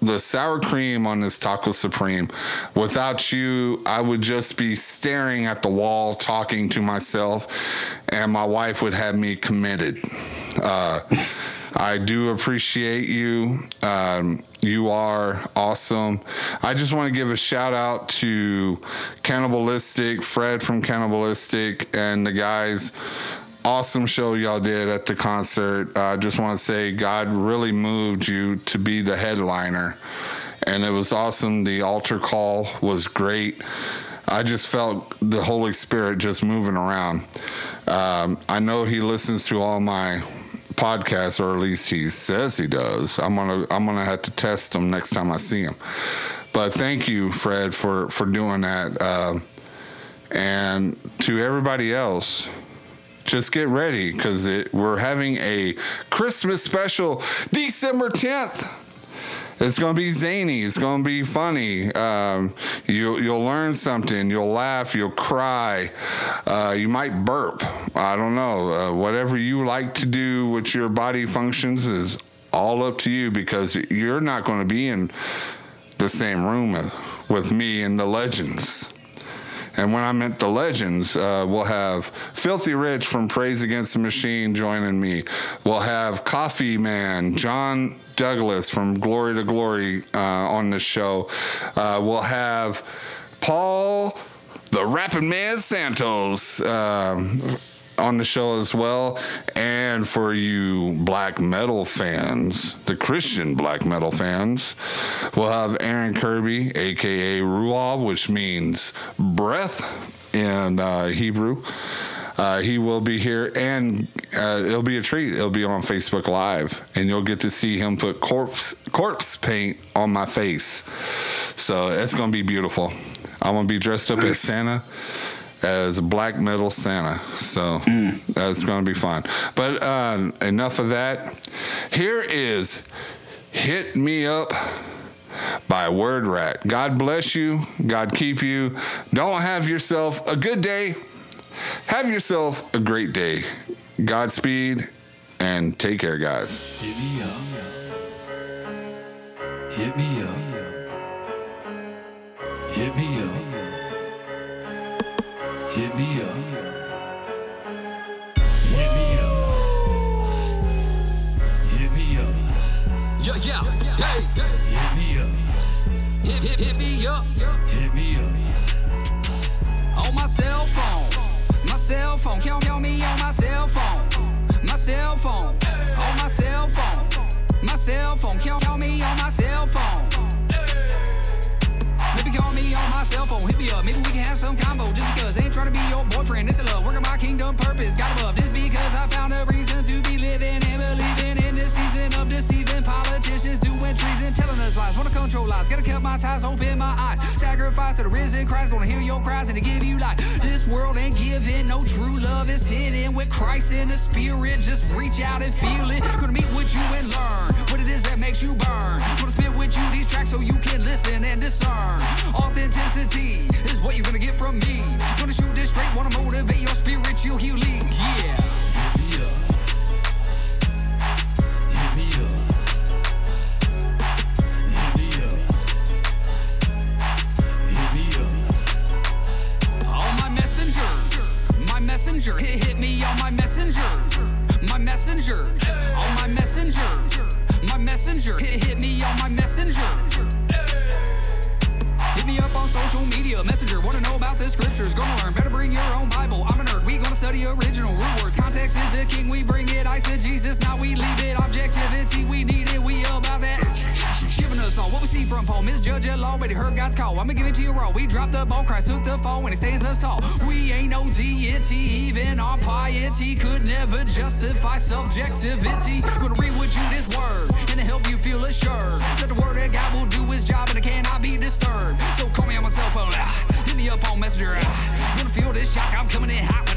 the sour cream on this taco supreme. Without you, I would just be staring at the wall, talking to myself, and my wife would have me committed. Uh, I do appreciate you. Um, you are awesome. I just want to give a shout out to Cannibalistic, Fred from Cannibalistic, and the guys awesome show y'all did at the concert. I uh, just want to say God really moved you to be the headliner, and it was awesome. The altar call was great. I just felt the Holy Spirit just moving around. Um, I know He listens to all my podcasts, or at least He says He does. I'm gonna I'm gonna have to test him next time I see him. But thank you, Fred, for for doing that. Uh, and to everybody else just get ready because we're having a Christmas special December 10th. It's going to be zany. It's going to be funny. Um, you, you'll learn something. You'll laugh. You'll cry. Uh, you might burp. I don't know. Uh, whatever you like to do with your body functions is all up to you because you're not going to be in the same room with me and the legends. And when I meant the legends, uh, we'll have Filthy Rich from Praise Against the Machine joining me. We'll have Coffee Man, John Douglas from Glory to Glory uh, on the show. Uh, we'll have Paul, the Rapping Man Santos. Um, on the show as well. And for you black metal fans, the Christian black metal fans, we'll have Aaron Kirby, aka Ruah, which means breath in uh, Hebrew. Uh, he will be here, and uh, it'll be a treat. It'll be on Facebook Live, and you'll get to see him put corpse corpse paint on my face. So it's gonna be beautiful. I'm gonna be dressed up as Santa as black metal Santa. So mm. that's going to be fun. But uh, enough of that. Here is Hit Me Up by Word Rat. God bless you. God keep you. Don't have yourself a good day. Have yourself a great day. Godspeed and take care, guys. Hit me up. Hit me up. Hit me up. Hit me up. Hit me up. Hit me up. Yeah, yeah, hey. Hit me up. Hit, hit, hit me up. Hit me up. On my cell phone. My cell phone. Count, count me on my cell phone. My cell phone. On my cell phone. My cell phone. Count, count me on my cell phone. My cell phone, hit me up. Maybe we can have some combo. Just because I ain't trying to be your boyfriend. It's a love, working my kingdom purpose. Got above this because I found a reason to be living and believing season of deceiving politicians doing treason, telling us lies. Wanna control lies, gotta keep my ties, open my eyes. Sacrifice to the risen Christ, gonna hear your cries and to give you life. This world ain't giving no true love, it's hidden with Christ in the spirit. Just reach out and feel it. Gonna meet with you and learn what it is that makes you burn. Gonna spit with you these tracks so you can listen and discern. Authenticity is what you're gonna get from me. Gonna shoot this straight, wanna motivate your spiritual healing. Yeah. Messenger, hit, hit me on my messenger, my messenger, on my messenger, my messenger, hit, hit me on my messenger. Hit me up on social media, messenger. Wanna know about the scriptures? Gonna learn. Better bring your own Bible. I'm a nerd. We gonna study original root words. Context is the king. We bring it. I said Jesus. Now we leave it. Objectivity. We need it. We about that. Giving us all what we see from Paul. Misjudge a law, but he heard God's call. I'ma give it to you raw. We dropped the ball. Christ took the fall when he stands us tall. We ain't no deity. Even our piety could never justify subjectivity. Gonna read with you this word and to help you feel assured that the word of God will do his job and it cannot be disturbed. So call me on my cell phone. ah, hit me up on Messenger. ah. Gonna feel this shock. I'm coming in hot